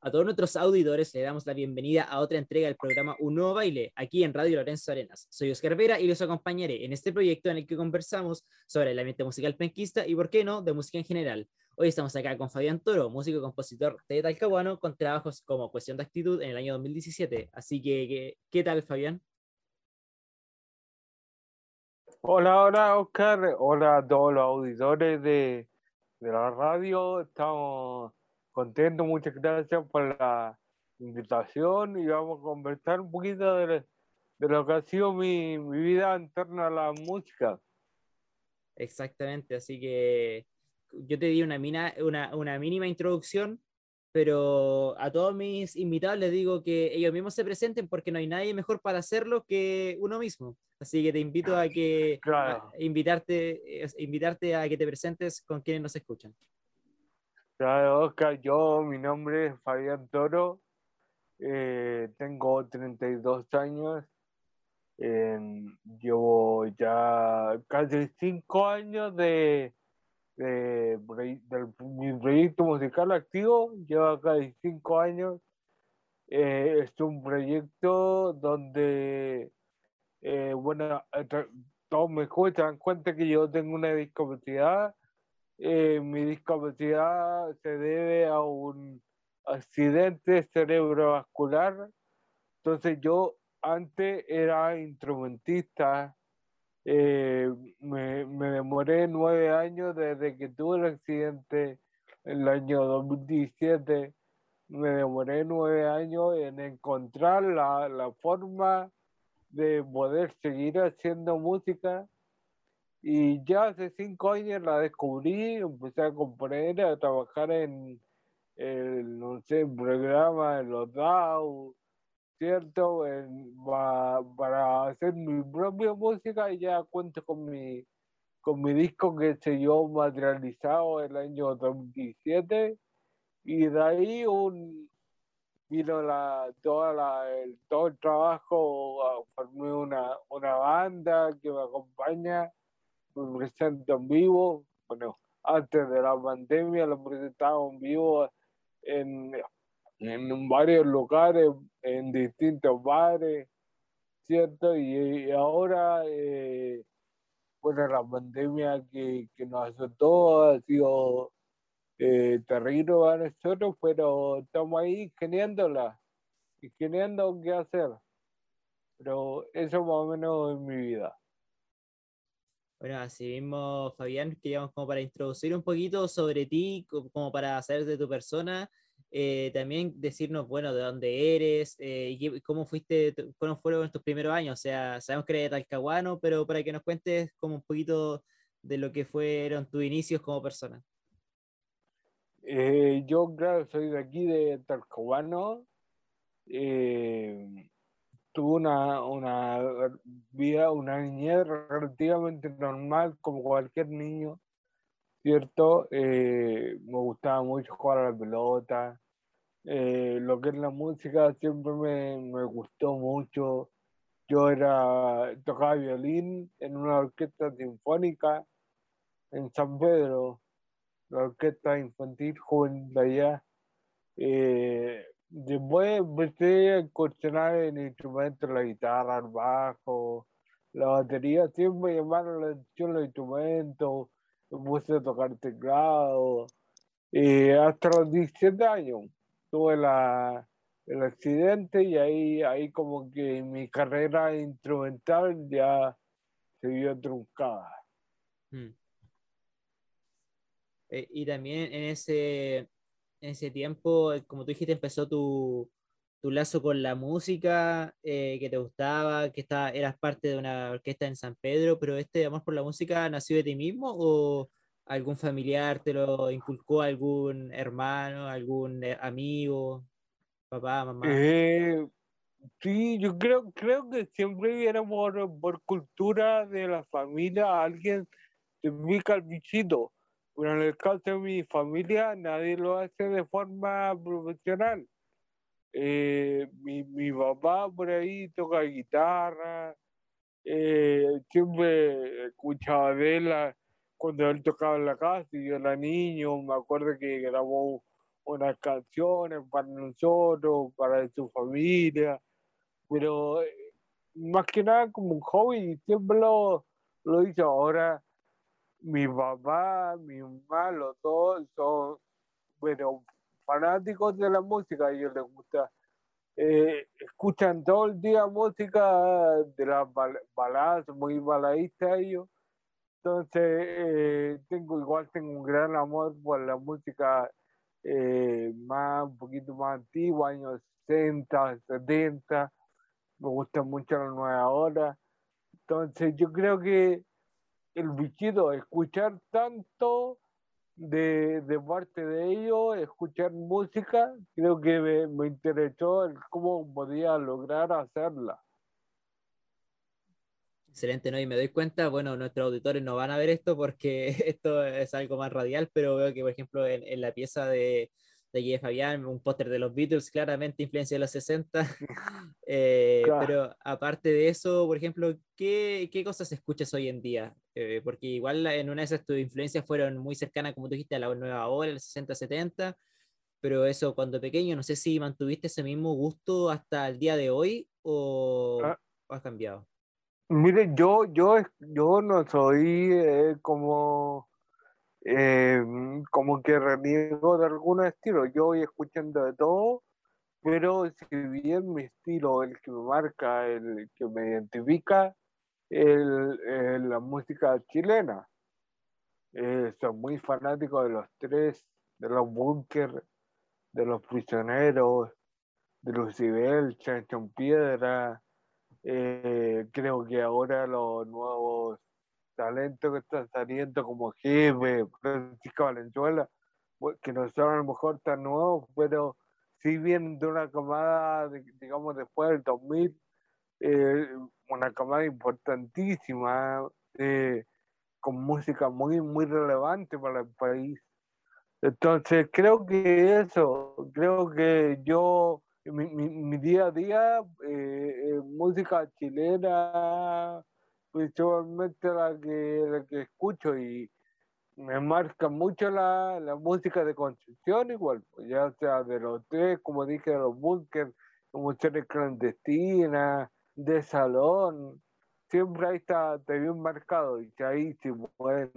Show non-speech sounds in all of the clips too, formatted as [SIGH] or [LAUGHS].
A todos nuestros auditores le damos la bienvenida a otra entrega del programa Un Nuevo Baile, aquí en Radio Lorenzo Arenas. Soy Oscar Vera y los acompañaré en este proyecto en el que conversamos sobre el ambiente musical penquista y, por qué no, de música en general. Hoy estamos acá con Fabián Toro, músico y compositor de Talcahuano, con trabajos como Cuestión de Actitud en el año 2017. Así que, ¿qué, tal, Fabián? Hola, hola, Oscar. Hola a todos los auditores de, de la radio. Estamos contento, muchas gracias por la invitación y vamos a conversar un poquito de, lo que ha sido mi, vida en torno a la música. Exactamente, así que yo te di una, mina, una, una mínima introducción, pero a todos mis invitados les digo que ellos mismos se presenten porque no hay nadie mejor para hacerlo que uno mismo. Así que te invito a que invitarte, invitarte a que te presentes con quienes nos escuchan. Claro, Oscar, yo, mi nombre es Fabián Toro, eh, tengo 32 años, llevo ya casi 5 años de, de, mi proyecto musical activo, lleva casi 5 años. Eh, es un proyecto donde, eh, bueno, todos me escuchan, cuenta que yo tengo una discapacidad eh, mi discapacidad se debe a un accidente cerebrovascular. Entonces yo antes era instrumentista. Eh, me, demoré nueve años desde que tuve el accidente en el año 2017. Me demoré nueve años en encontrar la, la forma de poder seguir haciendo música y ya hace cinco años la descubrí, empecé a componer, a trabajar en, el, no sé, programa en los DAO, ¿cierto? para hacer mi propia música y ya cuento con mi, con mi disco que se yo materializado el año 2017 y de ahí vino la, toda la, el, todo el trabajo, ah, formé una, una banda que me acompaña me presento en vivo. Bueno, antes de la pandemia lo presentaba en vivo en, en varios lugares, en distintos bares, ¿cierto? Y, ahora, eh, bueno, la pandemia que, que nos azotó ha sido eh, terrible para nosotros, pero estamos ahí geniándola, ingeniando qué hacer. Pero eso más o menos es mi vida. Bueno, así mismo, Fabián, queríamos como para introducir un poquito sobre ti, como para saber de tu persona, eh, también decirnos, bueno, de dónde eres, eh, cómo fuiste, cómo fueron tus primeros años, o sea, sabemos que eres de Talcahuano, pero para que nos cuentes como un poquito de lo que fueron tus inicios como persona. Eh, yo, claro, soy de aquí, de Talcahuano, tuve una, una vida, una niñez relativamente normal como cualquier niño, ¿cierto? Eh, me gustaba mucho jugar a la pelota, eh, lo que es la música siempre me, me, gustó mucho. Yo era, tocaba violín en una orquesta sinfónica en San Pedro, la orquesta infantil joven de allá. Eh, Después empecé a incursionar en instrumentos, la guitarra, el bajo, la batería, siempre llamaron la atención los instrumentos, me puse a tocar teclado, y hasta los 17 años tuve la, el accidente y ahí, ahí como que mi carrera instrumental ya se vio truncada. Hmm. Eh, y también en ese en ese tiempo, eh, como tú dijiste, empezó tu, tu lazo con la música, eh, que te gustaba, que está, eras parte de una orquesta en San Pedro, pero este amor por la música nació de ti mismo o algún familiar te lo inculcó, algún hermano, algún eh, amigo, papá, mamá? sí, yo creo, creo que siempre era por, por cultura de la familia, alguien te pica el pero en el caso de mi familia, nadie lo hace de forma profesional. Eh, mi, mi, papá por ahí toca guitarra, eh, siempre escuchaba de él cuando él tocaba en la casa y yo era niño, me acuerdo que grabó unas canciones para nosotros, para su familia, pero eh, más que nada como un hobby, siempre lo, lo hizo. Ahora mi papá, mi mamá, los dos son, bueno, fanáticos de la música, a ellos les gusta. Eh, escuchan todo el día música de las baladas, muy baladistas ellos. Entonces, eh, tengo igual tengo un gran amor por la música eh, más, un poquito más antigua, años 60, 70. Me gusta mucho la nueva hora. Entonces, yo creo que el bichito, escuchar tanto de, de, parte de ellos, escuchar música, creo que me, me interesó cómo podía lograr hacerla. Excelente, ¿no? Y me doy cuenta, bueno, nuestros auditores no van a ver esto porque [LAUGHS] esto es algo más radial, pero veo que, por ejemplo, en, en la pieza de, de Guille Fabián, un póster de los Beatles, claramente influencia de los 60. [LAUGHS] eh, Pero aparte de eso, por ejemplo, ¿qué, qué cosas escuchas hoy en día? Eh, porque igual en una de esas tus influencias fueron muy cercanas, como tú dijiste, a la nueva hora, el 60-70, pero eso cuando pequeño, no sé si mantuviste ese mismo gusto hasta el día de hoy o, ah. has cambiado. Mire, yo, yo, yo no soy eh, como eh, como que reniego de algún estilo. Yo voy escuchando de todo, pero si bien mi estilo, el que me marca, el que me identifica, es la música chilena. Eh, soy muy fanático de los tres, de los bunkers, de los prisioneros, de Lucibel, Chanchón Piedra. Eh, creo que ahora los nuevos talento que está saliendo como jefe, Francisco Valenzuela, que no son a lo mejor tan nuevos, pero sí vienen de una camada, digamos, después del 2000, eh, una camada importantísima, eh, con música muy, muy relevante para el país. Entonces, creo que eso, creo que yo, mi, mi, día a día, eh, música chilena, principalmente la que, la que escucho y me marca mucho la, la música de construcción igual, pues, ya sea de los tres, como dije, de los bunkers, música clandestina, de salón, siempre ahí está, está bien marcado y que ahí si pueden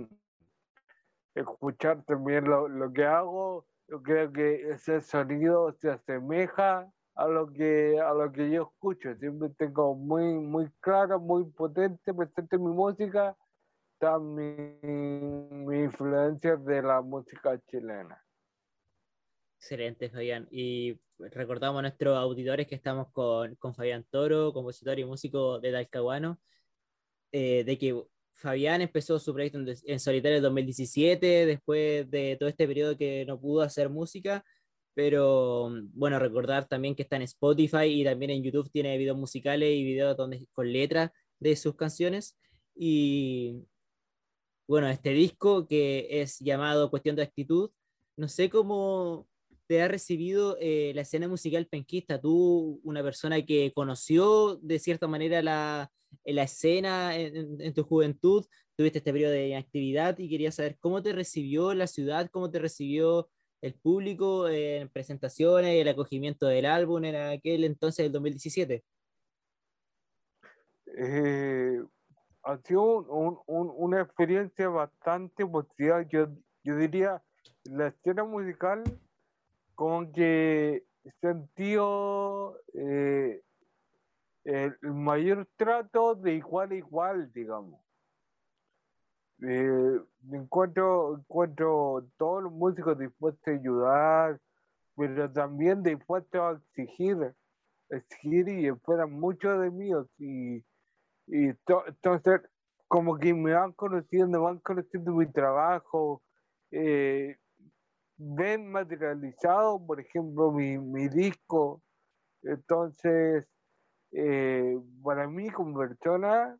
escuchar también lo, lo que hago, yo creo que ese sonido se asemeja a lo que a lo que yo escucho. Siempre tengo muy muy claro, muy potente, presente mi música, también mi, influencia de la música chilena. Excelente, Fabián. Y recordamos a nuestros auditores que estamos con, con Fabián Toro, compositor y músico de Dalcahuano, eh, de que Fabián empezó su proyecto en, en solitario en 2017, después de todo este periodo que no pudo hacer música, pero mm, bueno, recordar también que está en Spotify y también en YouTube tiene videos musicales y videos donde, con letras de sus canciones. Y bueno, este disco que es llamado Cuestión de Actitud, no sé cómo te ha recibido eh, la escena musical penquista, tú, una persona que conoció de cierta manera la, la escena en, en, tu juventud, tuviste este periodo de actividad y quería saber cómo te recibió la ciudad, cómo te recibió el público en presentaciones, el acogimiento del álbum en aquel entonces del 2017? Eh, ha sido una experiencia bastante positiva. Yo, yo diría, la escena musical, como que sentió eh, el mayor trato de igual a igual, digamos. Eh, encuentro, encuentro todos los músicos dispuestos a ayudar, pero también dispuestos a exigir, exigir y esperan mucho de mí. Y, y entonces, como que me van conociendo, van conociendo mi trabajo, eh, ven materializado, por ejemplo, mi, mi disco. Entonces, eh, para mí como persona,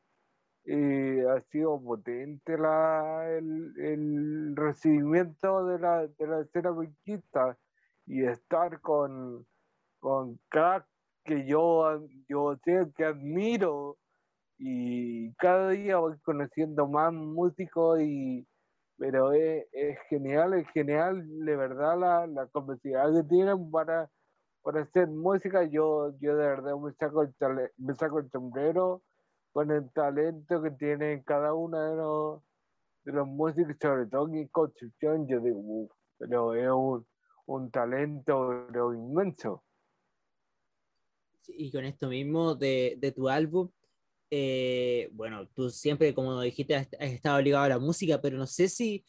eh, ha sido potente la, el, el recibimiento de la, de la escena penquista y estar con, con crack que yo, yo sé que admiro y cada día voy conociendo más músicos y, pero es, genial, es genial de verdad la, la capacidad que tienen para, para hacer música. Yo, yo de verdad me saco, el me saco el sombrero con el talento que tienen cada uno de los, de los músicos, sobre todo en construcción. Yo digo, pero es un, un talento inmenso. Y con esto mismo de, de tu álbum, eh, bueno, tú siempre, como dijiste, has, estado ligado a la música, pero no sé si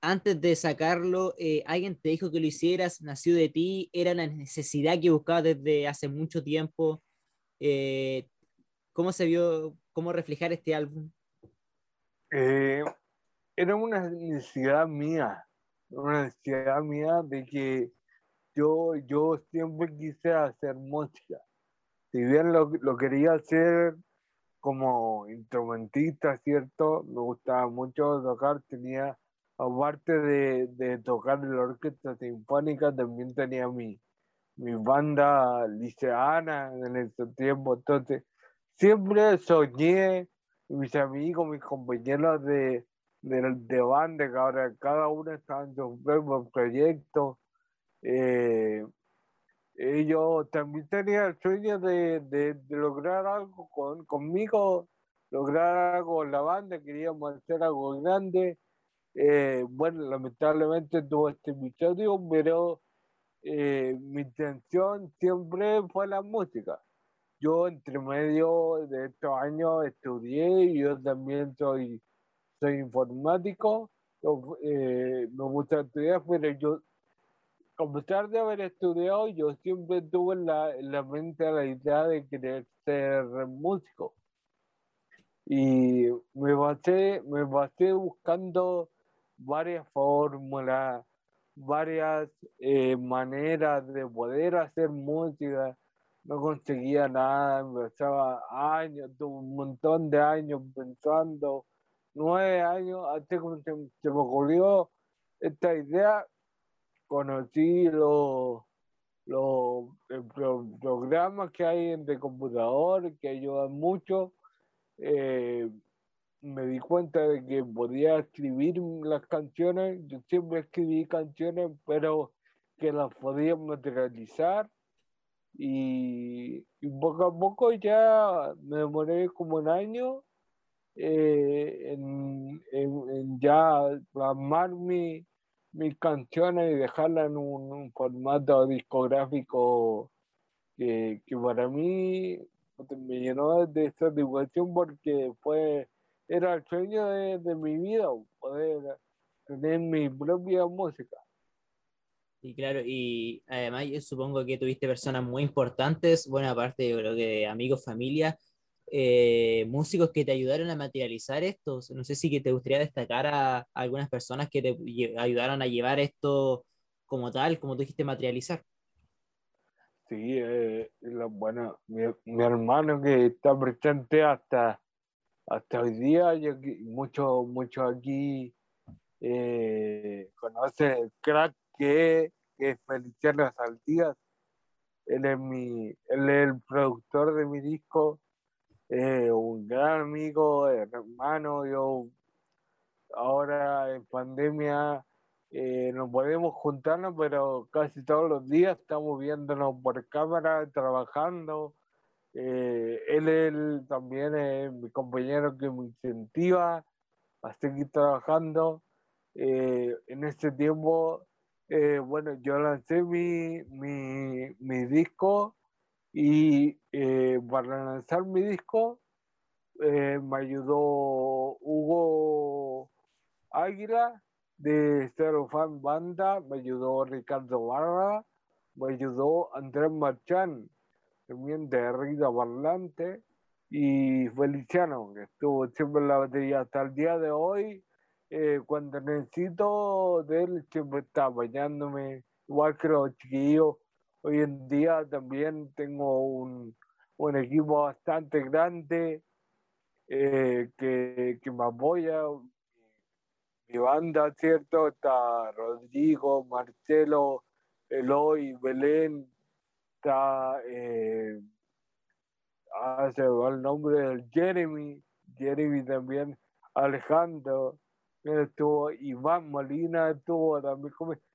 antes de sacarlo, eh, alguien te dijo que lo hicieras, nació de ti, era una necesidad que buscabas desde hace mucho tiempo. Eh, ¿Cómo se vio, cómo reflejar este álbum? era una necesidad mía, una necesidad mía de que yo, yo siempre quise hacer música. Si bien lo quería hacer como instrumentista, ¿cierto? Me gustaba mucho tocar, tenía, aparte de, tocar en la orquesta sinfónica, también tenía mi, mi banda liceana en ese tiempo, entonces siempre soñé, mis amigos, mis compañeros de, de, banda, que ahora cada uno está en su propio proyecto, eh, yo también tenía el sueño de, de, lograr algo con, conmigo, lograr algo con la banda, queríamos hacer algo grande. Eh, bueno, lamentablemente tuvo este episodio, pero eh, mi intención siempre fue la música. Yo entre medio de estos años estudié, yo también soy, soy informático, eh, me gusta estudiar, pero yo a pesar de haber estudiado, yo siempre tuve la, la mente la idea de querer ser músico. Y me basé, me basé buscando varias fórmulas, varias eh, maneras de poder hacer música. No conseguía nada, me pasaba años, tuve un montón de años pensando, nueve años, hasta que se me ocurrió esta idea conocí los, los programas que hay de computador que ayudan mucho. Eh, me di cuenta de que podía escribir las canciones. Yo siempre escribí canciones, pero que las podía materializar. Y, poco a poco ya me demoré como un año eh, en, en, ya plasmar mi, mis canciones y dejarlas en un, formato discográfico que, para mí me llenó de satisfacción porque fue, era el sueño de, de mi vida, poder tener mi propia música. Y claro, y además yo supongo que tuviste personas muy importantes, bueno, aparte de lo que amigos, familia, eh, músicos que te ayudaron a materializar esto. No sé si que te gustaría destacar a, algunas personas que te ayudaron a llevar esto como tal, como tú dijiste, materializar. Sí, eh, bueno, mi, hermano que está presente hasta, hasta hoy día, yo, mucho, aquí eh, conoce el crack que, que es Feliciano Saldías. Él es, mi, él es el productor de mi disco eh, un gran amigo, hermano, yo ahora en pandemia eh, no podemos juntarnos, pero casi todos los días estamos viéndonos por cámara, trabajando. Eh, él, también es mi compañero que me incentiva a seguir trabajando. en este tiempo, bueno, yo lancé mi, mi, mi disco y eh, para lanzar mi disco eh, me ayudó Hugo Águila de Zero Fan Banda, me ayudó Ricardo Barra, me ayudó Andrés Marchán, también de Rida Barlante, y Feliciano, que estuvo siempre en la batería hasta el día de hoy. Eh, cuando necesito de él, siempre está apoyándome, igual que los chiquillos Hoy en día también tengo un, un equipo bastante grande eh, que, me apoya. Mi banda, ¿cierto? Está Rodrigo, Marcelo, Eloy, Belén, está, eh, hace el nombre del Jeremy, Jeremy también, Alejandro, estuvo Iván Molina, estuvo también conmigo.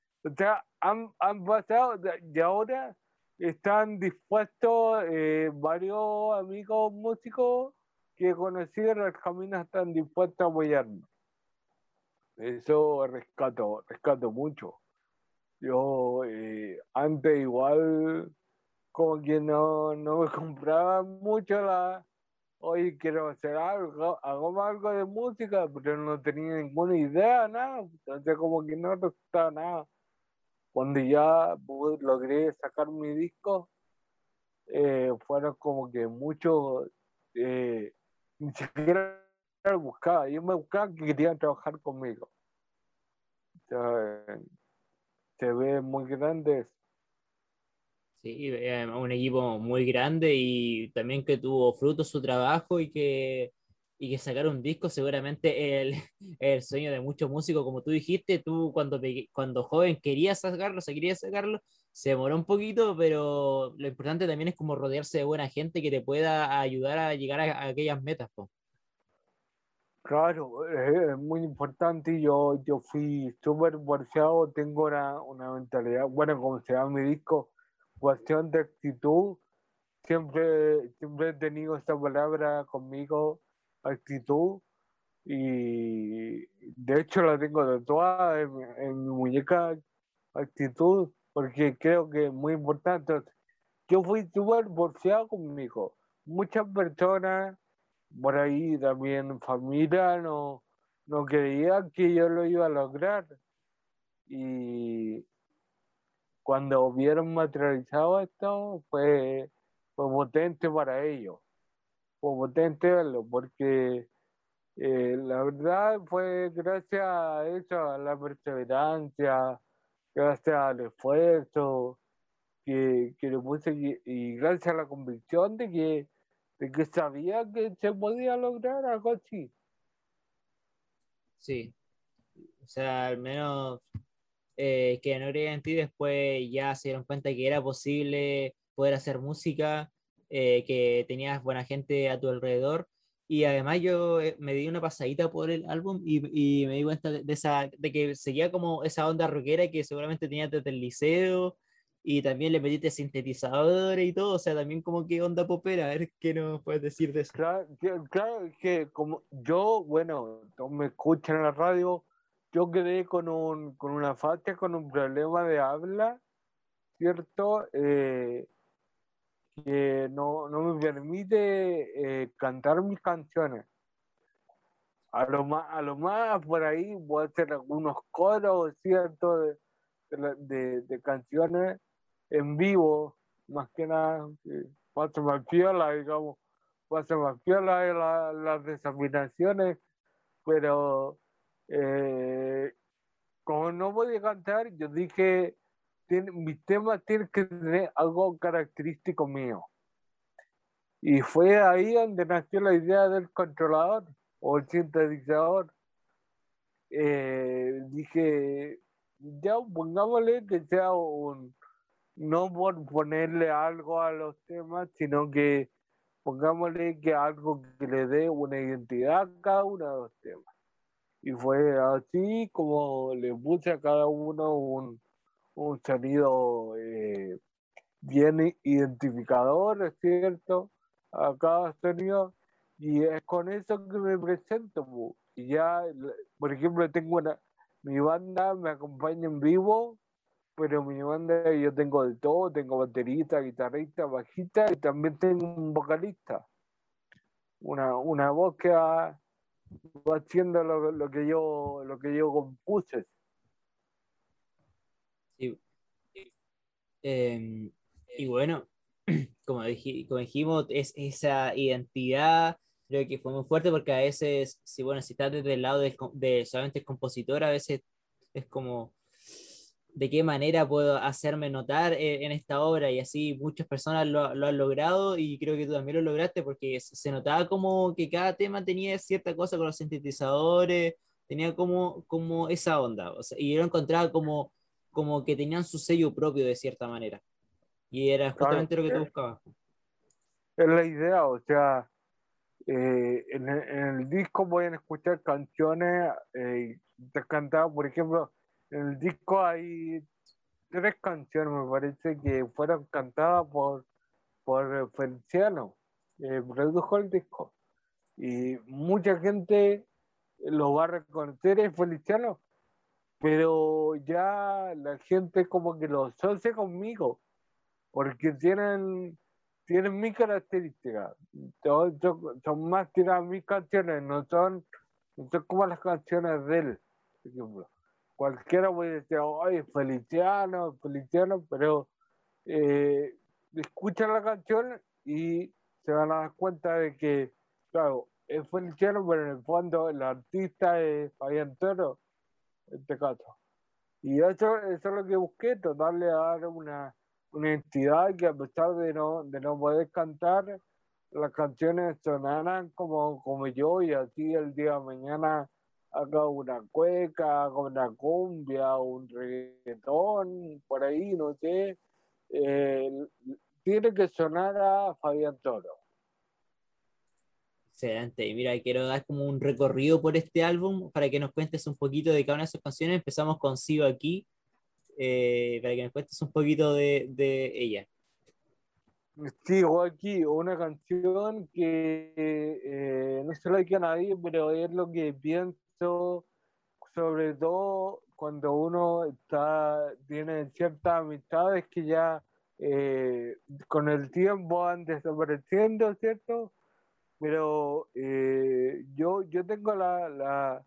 Han, han pasado y ahora están dispuestos eh, varios amigos músicos que conocieron el camino están dispuestos a apoyarnos. Eso rescato, rescato mucho. Yo eh, antes igual como que no, no me compraba mucho la, hoy quiero hacer algo, hago algo de música, pero no tenía ninguna idea, nada, entonces como que no resultaba nada. Cuando ya logré sacar mi disco, eh, fueron como que muchos, eh, ni siquiera buscaba, yo me buscaba que querían trabajar conmigo. se ve muy grande Sí, eh, un equipo muy grande y también que tuvo fruto su trabajo y que, y que sacar un disco seguramente el, [LAUGHS] el sueño de muchos músicos, como tú dijiste, tú cuando, cuando joven querías sacarlo, se quería sacarlo, se demoró un poquito, pero lo importante también es como rodearse de buena gente que te pueda ayudar a llegar a, aquellas metas. Claro, es muy importante. Yo, yo fui súper bolseado, tengo una, una mentalidad, bueno, como se llama mi disco, cuestión de actitud, siempre, siempre he tenido esta palabra conmigo, actitud, y de hecho la tengo tatuada en, en mi muñeca, actitud, porque creo que es muy importante. Yo fui súper porfiado conmigo. Muchas personas por ahí también familia no, no creían que yo lo iba a lograr. Y, cuando vieron materializado esto, fue, fue potente para ellos. Fue potente verlo, porque eh, la verdad fue gracias a eso, a la perseverancia, gracias al esfuerzo que, que le puse y, gracias a la convicción de que, de que sabía que se podía lograr algo así. Sí, o sea, al menos eh, que no creían en ti, después ya se dieron cuenta que era posible poder hacer música, eh, que tenías buena gente a tu alrededor. Y además yo eh, me di una pasadita por el álbum y, y me di cuenta de, esa, de que seguía como esa onda rockera que seguramente tenía desde el liceo y también le metiste sintetizadores y todo, o sea, también como que onda popera, a ver qué nos puedes decir de eso. Claro, claro que como yo, bueno, me escuchan en la radio, yo quedé con, un, con una facha, con un problema de habla, ¿cierto? Eh, que no, me permite eh, cantar mis canciones. A lo, más, a lo más por ahí voy a hacer algunos coros, ¿cierto? De, de, canciones en vivo, más que nada, paso más piola, digamos, paso más piola las desafinaciones, pero eh, como no voy a cantar, yo dije, mi tema tiene que tener algo característico mío. Y fue ahí donde nació la idea del controlador o el sintetizador. Eh, dije, ya pongámosle que sea un, no por ponerle algo a los temas, sino que pongámosle que algo que le dé una identidad a cada uno de los temas. Y fue así como le puse a cada uno un, un sonido eh, bien identificador, ¿es cierto? A cada sonido. Y es con eso que me presento. Y ya, por ejemplo, tengo una, mi banda me acompaña en vivo, pero mi banda yo tengo de todo, tengo baterista, guitarrista, bajista y también tengo un vocalista. Una, una voz que ha, haciendo lo, que yo lo que yo compuse. Em, y bueno, [CLEARS THROAT] como, dijimos, es esa identidad creo que fue muy fuerte porque a veces, si bueno, si estás desde el lado de, de solamente el compositor, a veces es como de qué manera puedo hacerme notar en, esta obra y así muchas personas lo, han logrado y creo que tú también lo lograste porque se notaba como que cada tema tenía cierta cosa con los sintetizadores, tenía como, como esa onda y yo lo encontraba como, como que tenían su sello propio de cierta manera y era justamente lo que tú buscabas. Es la idea, o sea, eh, en, el, disco pueden escuchar canciones eh, cantadas, por ejemplo, en el disco hay tres canciones, me parece, que fueron cantadas por, por Feliciano, eh, produjo el disco. Y mucha gente lo va a reconocer, es Feliciano, pero ya la gente como que lo asocia conmigo, porque tienen, tienen mi característica, son, más tiradas mis canciones, no son, no son como las canciones de él, por ejemplo. Cualquiera puede decir, oye, Feliciano, Feliciano, pero eh, escuchan la canción y se van a dar cuenta de que, claro, es Feliciano, pero en el fondo el artista es Fabián Toro, este caso. Y eso, eso es lo que busqué, tratarle a dar una, una entidad que a pesar de no, de no poder cantar, las canciones sonaran como, como yo y así el día de mañana haga una cueca, haga una cumbia, un reggaetón, por ahí, no sé. Eh, tiene que sonar a Fabián Toro. Excelente. Y mira, quiero dar como un recorrido por este álbum para que nos cuentes un poquito de cada una de sus canciones. Empezamos con Sigo aquí, eh, para que nos cuentes un poquito de, de ella. Sigo aquí, una canción que eh, no se la hay a nadie, pero es lo que pienso, sobre todo cuando uno está, tiene ciertas amistades que ya eh, con el tiempo van desapareciendo, ¿cierto? Pero eh, yo, yo tengo la, la,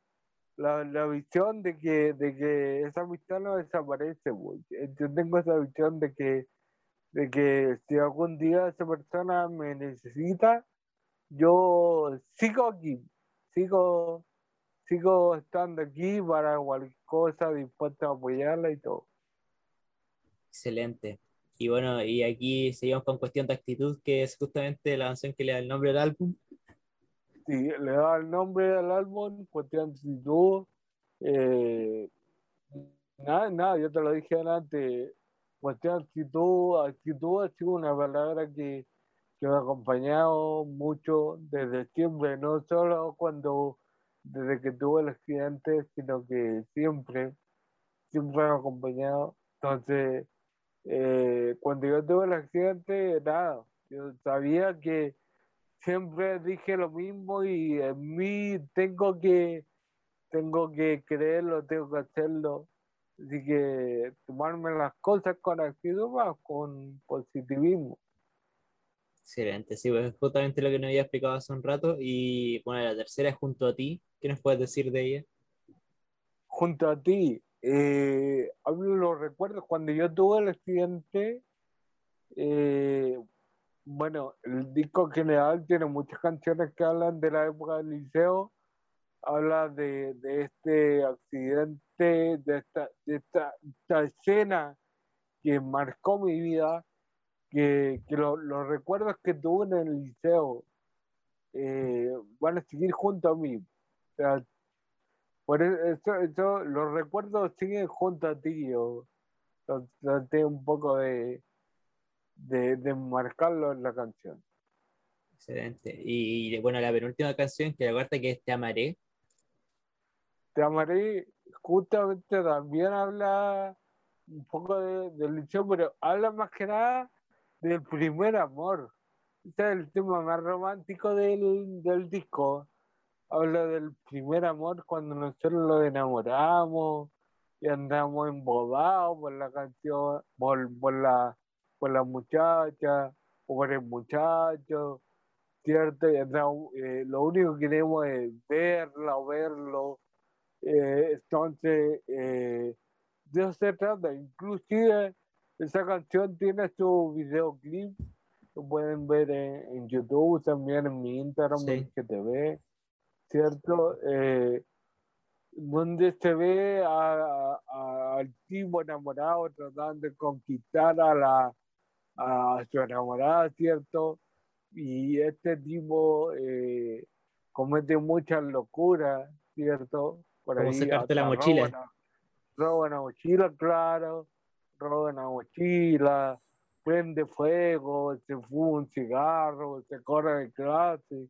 la, visión de que, de que esa amistad no desaparece. Yo tengo esa visión de que, de que si algún día esa persona me necesita, yo sigo aquí, sigo, sigo estando aquí para cualquier cosa, dispuesto a apoyarla y todo. Excelente. Y bueno, y aquí seguimos con Cuestión de Actitud, que es justamente la canción que le da el nombre al álbum. Sí, le da el nombre al álbum, Cuestión de Actitud. Eh, nada, nada, yo te lo dije antes. Cuestión de Actitud, actitud ha sido una palabra que, que me ha acompañado mucho desde siempre, no solo cuando, desde que tuve el accidente, sino que siempre, siempre me ha acompañado. Entonces, eh, cuando yo tuve el accidente, nada, yo sabía que siempre dije lo mismo y en mí tengo que, tengo que creerlo, tengo que hacerlo. Así que tomarme las cosas con actitud más, con positivismo. Excelente, sí, pues justamente lo que nos había explicado hace un rato. Y bueno, la tercera es junto a ti. ¿Qué nos puedes decir de ella? Junto a ti, eh, hablo los recuerdos cuando yo tuve el accidente. Eh, bueno, el disco general tiene muchas canciones que hablan de la época del liceo, habla de, este accidente, de esta, escena que marcó mi vida, que, los recuerdos que tuve en el liceo eh, van a seguir junto a mí. Por e, eso, eso, los recuerdos siguen junto a ti. Yo traté un poco de, de, de, marcarlo en la canción. Excelente. Y, bueno, la penúltima canción, que la cuarta que es Te Amaré. Te Amaré, justamente también habla un poco de, liceo, pero habla más que nada del primer amor. Este es el tema más romántico del, del disco habla del primer amor cuando nosotros lo enamoramos y andamos embobados por la canción, por, por, la, por la muchacha o por el muchacho, ¿cierto? Y eh, lo único que queremos es verla o verlo. Eh, entonces, eh, de eso se trata. Inclusive, esa canción tiene su videoclip, lo pueden ver en, YouTube, también en mi Instagram, que te ve ¿cierto? Eh, donde se ve al tipo enamorado tratando de conquistar a, la, a su enamorada, ¿cierto? Y este tipo eh, comete muchas locuras, ¿cierto? Por ahí, sacarte la mochila. Roba una, mochila, claro, roba una mochila, prende fuego, se fuma un cigarro, se corre de clase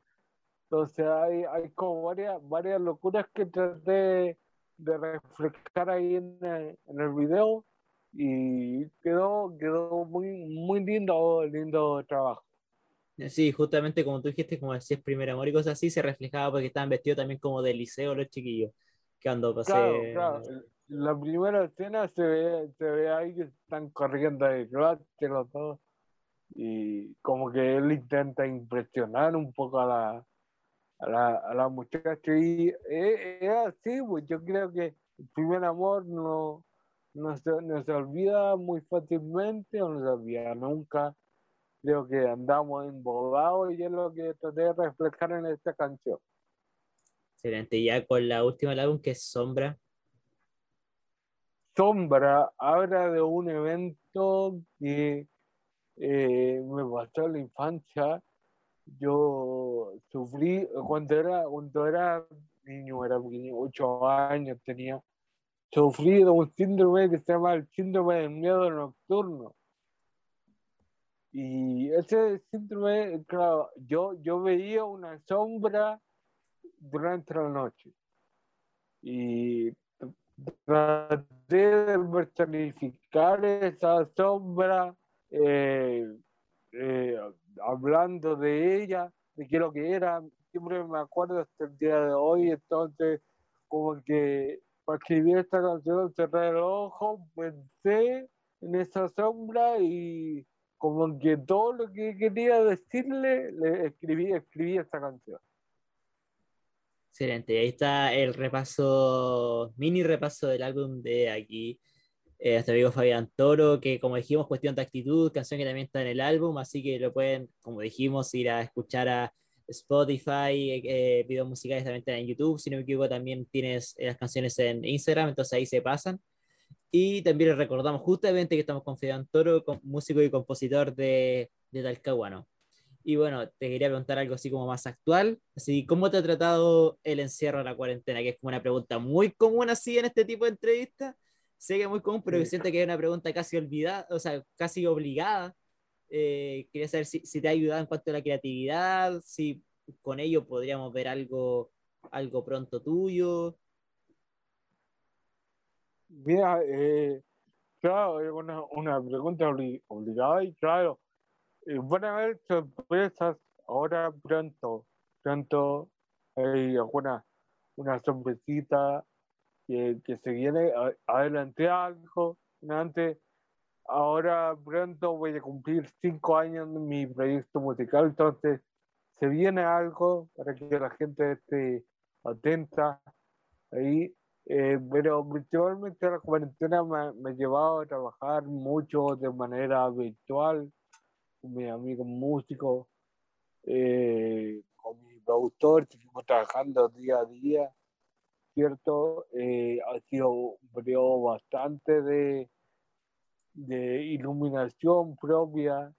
Entonces hay, hay como varias, varias locuras que traté de reflejar ahí en, en el video y quedó, quedó muy, muy lindo, lindo trabajo. Sí, justamente como tú dijiste, como decías primer amor y cosas así, se reflejaba porque estaban vestidos también como de liceo los chiquillos. Que cuando pasé... Claro, claro. La primera escena se ve, se ve ahí que están corriendo de clase los dos. Y como que él intenta impresionar un poco a la, a la, a la muchacha. Y es, así, pues yo creo que el primer amor no, no, se, no se olvida muy fácilmente o no se olvida nunca creo que andamos embobados y es lo que traté de reflejar en esta canción. Excelente, ya con la última álbum que es Sombra. Sombra habla de un evento que eh, me pasó en la infancia. Yo sufrí cuando era, cuando era niño, era pequeño, ocho años tenía, sufrí de un síndrome que se llama el síndrome del miedo nocturno y ese síndrome, claro, yo, yo veía una sombra durante la noche. Y traté de personificar esa sombra eh, eh, hablando de ella, de qué lo que era. Siempre me acuerdo hasta el día de hoy, entonces como que para escribir esta canción cerré el ojo, pensé en esa sombra y como que todo lo que quería decirle, le escribí, escribí esta canción. Excelente, ahí está el repaso, mini repaso del álbum de aquí, eh, nuestro amigo Fabián Toro, que como dijimos, cuestión de actitud, canción que también está en el álbum, así que lo pueden, como dijimos, ir a escuchar a Spotify, eh, videos musicales también están en YouTube, si no me equivoco también tienes las canciones en Instagram, entonces ahí se pasan. Y también les recordamos justamente que estamos con Fidán Toro, músico y compositor de, de Talcahuano. Y bueno, te quería preguntar algo así como más actual. Así, ¿cómo te ha tratado el encierro en la cuarentena? Que es como una pregunta muy común así en este tipo de entrevistas. Sé que es muy común, pero siento que es una pregunta casi olvidada, o sea, casi obligada. Eh, quería saber si, si, te ha ayudado en cuanto a la creatividad, si con ello podríamos ver algo, algo pronto tuyo. Mira, eh, claro, es una, una pregunta obligada y claro, eh, van a haber sorpresas ahora pronto. Pronto hay alguna una sorpresita que, se viene adelante algo. Antes, ahora pronto voy a cumplir cinco años en mi proyecto musical, entonces se viene algo para que la gente esté atenta ahí eh, pero principalmente la cuarentena me, me, ha llevado a trabajar mucho de manera virtual con mis amigos músicos, eh, con mi productor, seguimos trabajando día a día, ¿cierto? Eh, ha sido un periodo bastante de, de iluminación propia,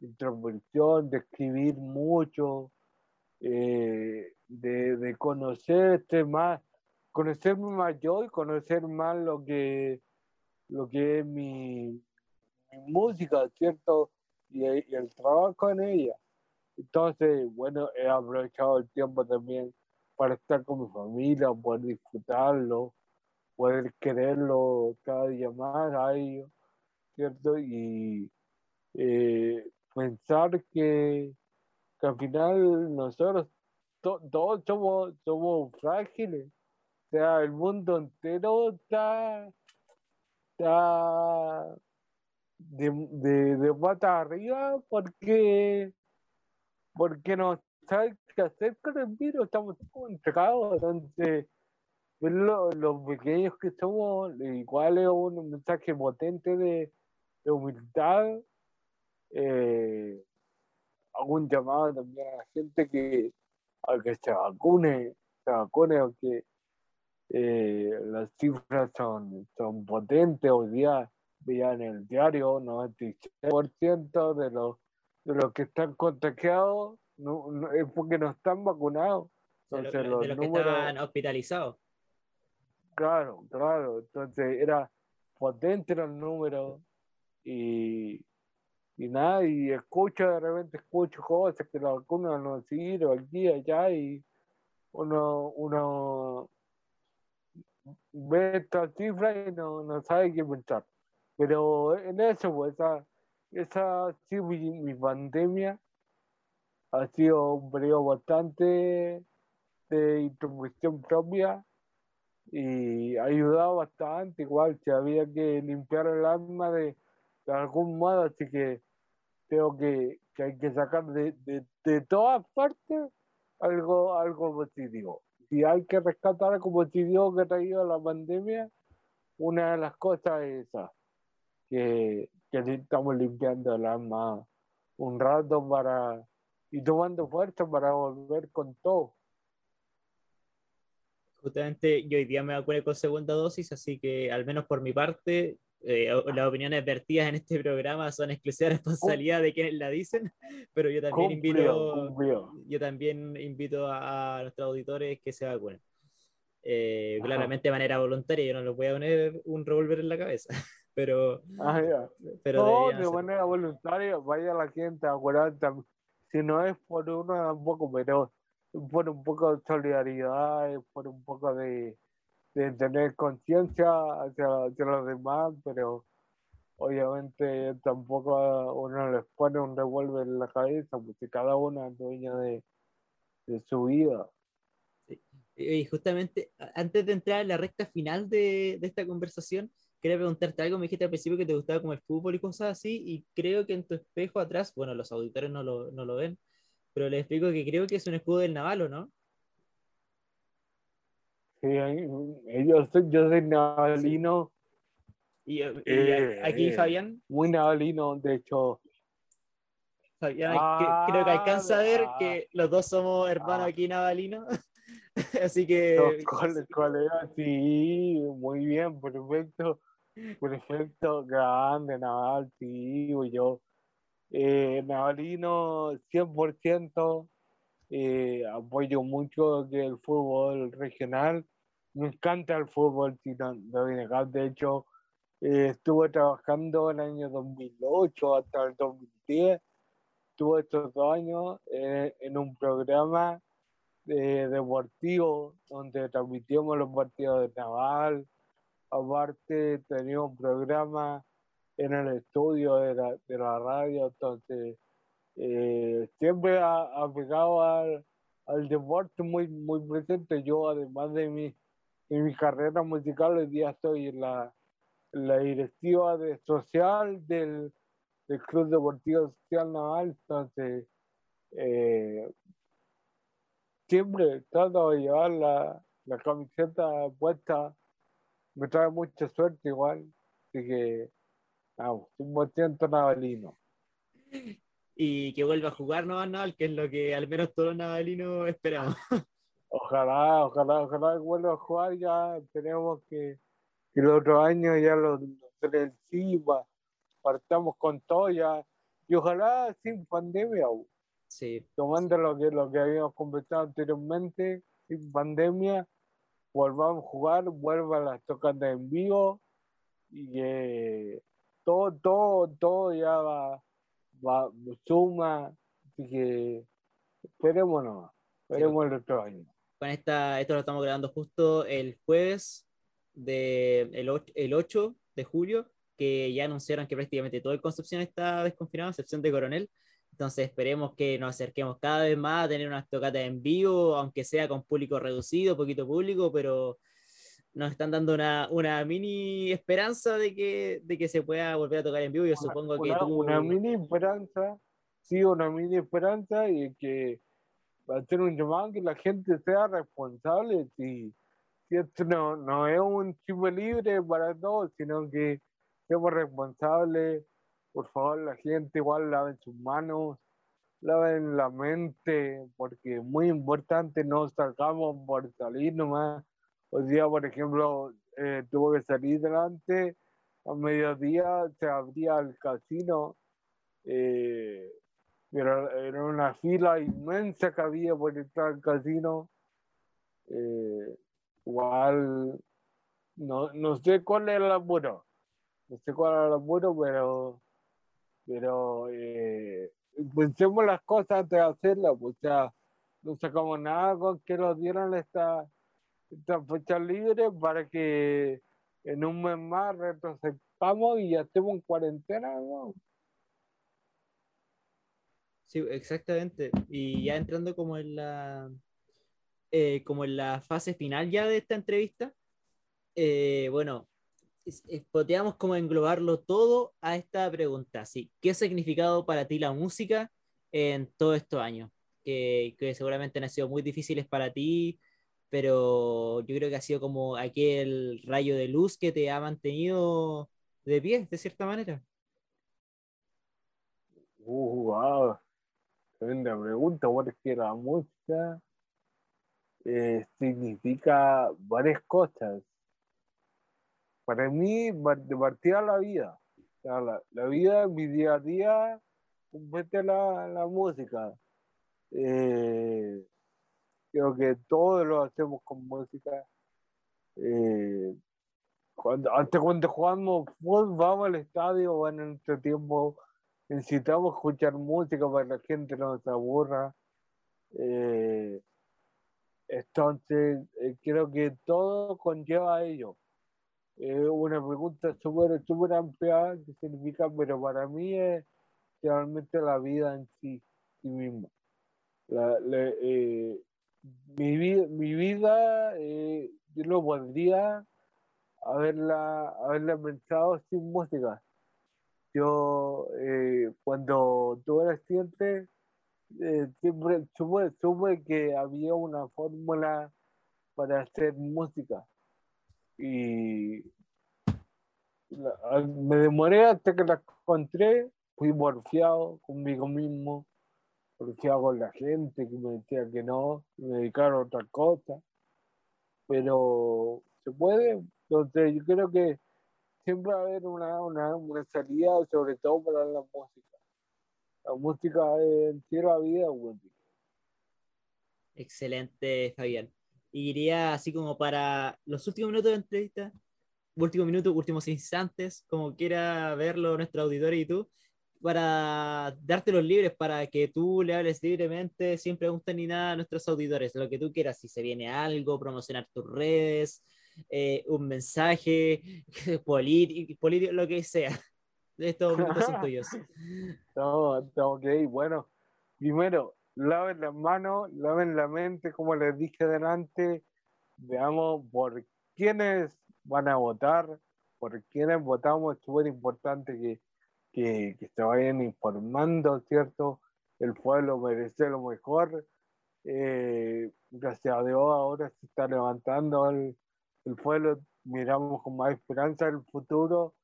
de introversión, de escribir mucho, de, de este más conocerme más yo y conocer más lo que, lo que es mi, música, ¿cierto? Y, el trabajo en ella. Entonces, bueno, he aprovechado el tiempo también para estar con mi familia, poder disfrutarlo, poder quererlo cada día más a ellos, ¿cierto? Y eh, pensar que, que, al final nosotros todos somos, somos frágiles o sea, el mundo entero está, está de, de, de pata arriba porque, porque no sabe qué hacer con el virus, estamos entregados, entonces los pequeños que somos, igual es un mensaje potente de, humildad, eh, un llamado también a la gente que a que se vacune, se vacune, aunque eh, las cifras son, son potentes. Hoy día veía en el diario 96% de los, de los que están contagiados no, es porque no están vacunados. Entonces, de, los, que están hospitalizados. Claro, claro. Entonces era potente los números y, y nada, y escucho, de repente escucho cosas que la vacuna no sirve aquí, allá, y uno, uno ve estas cifras y no, no sabe qué pensar. Pero en eso, pues, esa, esa sido mi, pandemia, ha sido un periodo bastante de introspección propia y ha ayudado bastante, igual, si había que limpiar el alma de, de algún modo, así que creo que, que hay que sacar de, de, de, todas partes algo, algo positivo. Si hay que rescatar algo positivo que traído la pandemia, una de las cosas es esa, que, que estamos limpiando el alma un rato para y tomando fuerza para volver con todo. Justamente yo hoy día me vacuné con segunda dosis, así que al menos por mi parte eh, las opiniones vertidas en este programa son exclusiva responsabilidad de quienes la dicen, [LAUGHS] pero yo también invito, yo también invito a, nuestros auditores que se vacunen. Eh, claramente de manera voluntaria, yo no les voy a poner un revólver en la cabeza, [LAUGHS] pero, ah, pero no, de manera voluntaria, vaya la gente a si no es por uno tampoco, pero por un poco de solidaridad, por un poco de, de tener conciencia hacia, los demás, pero obviamente tampoco uno les pone un revólver en la cabeza, porque cada uno es dueño de, de su vida. Y justamente antes de entrar en la recta final de, de, esta conversación, quería preguntarte algo. Me dijiste al principio que te gustaba como el fútbol y cosas así, y creo que en tu espejo atrás, bueno, los auditores no lo, no lo ven, pero les explico que creo que es un escudo del Navalo, ¿no? Sí, yo soy, yo soy navalino. ¿Y, eh, aquí eh, Fabián? Muy navalino, de hecho. Fabián, creo que alcanza a ver que los dos somos hermanos aquí navalino. [LAUGHS] Así que. colegas, sí, muy bien, perfecto. Perfecto, grande, Naval, sí, yo. Eh, navalino 100%. Eh, apoyo mucho el fútbol regional. Me encanta el fútbol De hecho, eh, estuve trabajando en el año 2008 hasta el 2010. Estuve estos dos años eh, en un programa deportivo donde transmitíamos los partidos de Naval. Aparte, tenía un programa en el estudio de la, de la radio, entonces eh, siempre ha, aplicado al, al, deporte muy, muy presente. Yo, además de mi, mi carrera musical, hoy día estoy en la, la directiva de social del, del Club Deportivo Social Naval, entonces eh, siempre trato de llevar la, la camiseta puesta, me trae mucha suerte igual, así que, vamos, 100% navalino y que vuelva a jugar Naval, que es lo que al menos todos los navalinos esperamos. [LAUGHS] Ojalá, ojalá, ojalá vuelva a jugar, ya tenemos que, que el otro año ya los, del CIBA partamos con todo ya, y ojalá sin pandemia, sí. tomando lo que, lo que habíamos conversado anteriormente, sin pandemia, volvamos a jugar, vuelvan las tocadas en vivo, y que todo, todo, todo ya va va, suma, así que esperemos esperemos el otro año. Con esta, esto lo estamos grabando justo el jueves de el 8, el 8 de julio, que ya anunciaron que prácticamente todo el Concepción está desconfinado, a excepción de Coronel. Entonces esperemos que nos acerquemos cada vez más a tener unas tocatas en vivo, aunque sea con público reducido, poquito público, pero nos están dando una, una mini esperanza de que, de que se pueda volver a tocar en vivo. Yo supongo que tú... Una mini esperanza, sí, una mini esperanza y que va a ser un llamado que la gente sea responsable. Si, si esto no, no es un chip libre para todos, sino que seamos responsables. Por favor, la gente igual laven sus manos, laven la mente, porque es muy importante, no salgamos por salir nomás Hoy día, por ejemplo, eh, tuvo que salir delante, a mediodía se abría el casino, eh, pero era una fila inmensa que había por entrar al casino. Eh, igual, no, no sé cuál era el apuro, no sé cuál era el apuro, pero pero eh, pensemos las cosas antes de hacerlas, pues, o sea, no sacamos nada con que nos dieran esta, esta fecha libre para que en un mes más retrocedamos y ya estemos en cuarentena, ¿no? Sí, exactamente. Y ya entrando como en la eh, como en la fase final ya de esta entrevista, eh, bueno, podríamos como englobarlo todo a esta pregunta. Sí, ¿qué ha significado para ti la música en todos estos años? Que, que seguramente han sido muy difíciles para ti, pero yo creo que ha sido como aquel rayo de luz que te ha mantenido de pie, de cierta manera. Uh, wow. Tremenda pregunta, porque la música eh, significa varias cosas. Para mí, de partida la vida. la, vida, mi día a día, compete la, la música. Eh, creo que todo lo hacemos con música. Eh, antes cuando jugamos fútbol, vamos al estadio, en nuestro tiempo necesitamos escuchar música para que la gente no se aburra. Eh, entonces, creo que todo conlleva a ello. Es una pregunta súper super amplia que significa, pero para mí es realmente la vida en sí, sí misma. Eh, mi, vida, mi vida yo no podría haberla, haberla pensado sin música yo eh, cuando tuve el eh, siempre supe, supe, que había una fórmula para hacer música y me demoré hasta que la encontré, fui porfiado conmigo mismo, porfiado con la gente que me decía que no, me dedicaron a otra cosa, pero se puede, entonces yo creo que siempre va a haber una, una, una, salida, sobre todo para la música. La música es la vida, Excelente, Fabián. Y iría así como para los últimos minutos de entrevista, últimos minutos, últimos instantes, como quiera verlo nuestro auditorio y tú, para darte los libres, para que tú le hables libremente, sin preguntas ni nada a nuestros auditores, lo que tú quieras, si se viene algo, promocionar tus redes, eh, un mensaje [LAUGHS] político, lo que sea. Estos [LAUGHS] minutos son tuyos. [LAUGHS] No, ok, bueno. Primero, laven las manos, laven la mente, como les dije delante. Veamos por quiénes van a votar, por quiénes votamos. Es súper importante que, que, se vayan informando, ¿cierto? El pueblo merece lo mejor. Eh, gracias a Dios ahora se está levantando el, el pueblo miramos con más esperanza el futuro.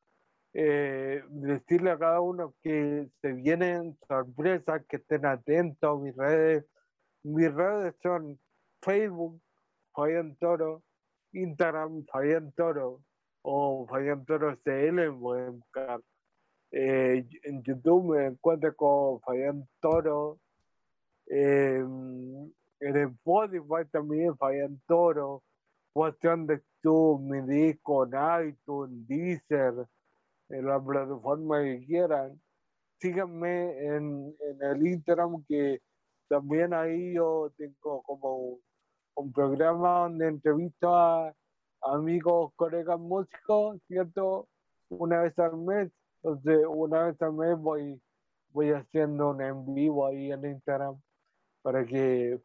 Eh, decirle a cada uno que se vienen sorpresas, que estén atentos a mis redes. Mis redes son Facebook, Fabián Toro, Instagram, Fabián Toro, o Fabián Toro CL, pueden buscar. Eh, en YouTube me encuentro con Fabián Toro. Eh, en Spotify también Fabián Toro cuestión de tu mi disco en iTunes, Deezer, en la plataforma que quieran. Síganme en, en el Instagram que también ahí yo tengo como un, programa donde entrevisto a amigos, colegas músicos, ¿cierto? Una vez al mes. Entonces, una vez al mes voy, voy haciendo un en vivo ahí en Instagram para que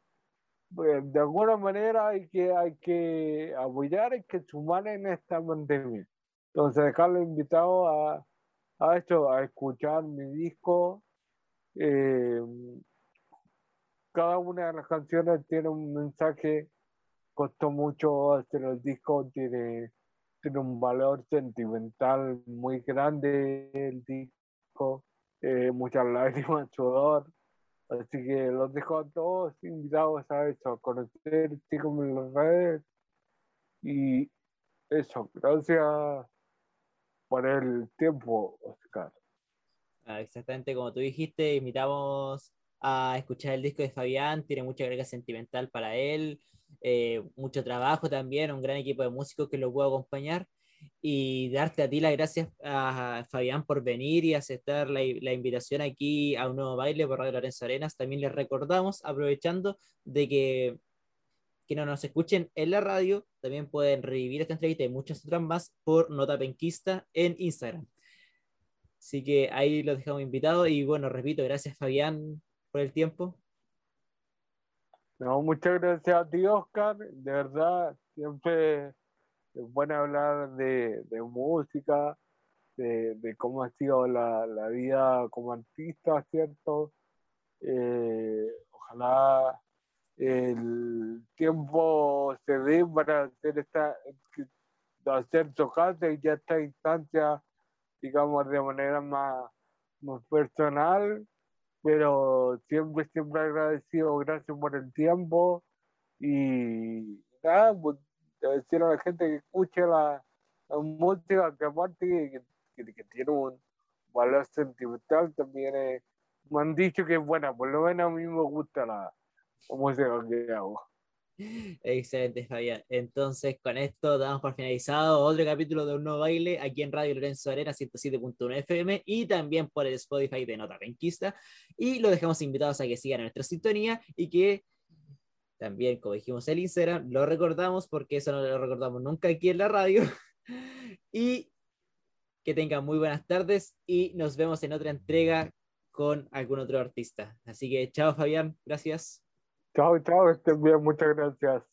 pues, de alguna manera hay que, hay que apoyar, hay que sumar en esta pandemia. Entonces, dejarlo invitado a, a esto, a escuchar mi disco. Eh, cada una de las canciones tiene un mensaje, costó mucho hacer el disco, tiene, tiene un valor sentimental muy grande el disco, eh, muchas lágrimas, sudor. Así que los dejo a todos invitados a eso, a conocer, síganme en las redes. Y eso, gracias por el tiempo, Oscar. Ah, exactamente como tú dijiste, invitamos a escuchar el disco de Fabián, tiene mucha carga sentimental para él, eh, mucho trabajo también, un gran equipo de músicos que lo puedo acompañar. y darte a ti las gracias a Fabián por venir y aceptar la, la, invitación aquí a un nuevo baile por Radio Lorenzo Arenas. También les recordamos, aprovechando de que, que no nos escuchen en la radio, también pueden revivir esta entrevista y muchas otras más por Nota Penquista en Instagram. Así que ahí los dejamos invitados y bueno, repito, gracias Fabián por el tiempo. No, muchas gracias a ti, Oscar. De verdad, siempre es bueno hablar de, música, de, cómo ha sido la, vida como artista, ¿cierto? Eh, ojalá el tiempo se dé para hacer esta hacer y ya esta instancia digamos de manera más, más personal pero siempre siempre agradecido gracias por el tiempo y nada pues decir a la gente que escuche la, música, que aparte que, tiene un valor sentimental, también me han dicho que es buena, por lo menos a mí me gusta la, música que hago. Excelente, Fabián. Entonces, con esto damos por finalizado otro capítulo de Un Nuevo Baile aquí en Radio Lorenzo Arena 107.1 FM y también por el Spotify de Nota Penquista. Y lo dejamos invitados a que sigan nuestra sintonía y que también, como dijimos el Instagram, lo recordamos porque eso no lo recordamos nunca aquí en la radio. [LAUGHS] y que tengan muy buenas tardes y nos vemos en otra entrega con algún otro artista. Así que chao Fabián, gracias. Chao, chao, estén bien, muchas gracias.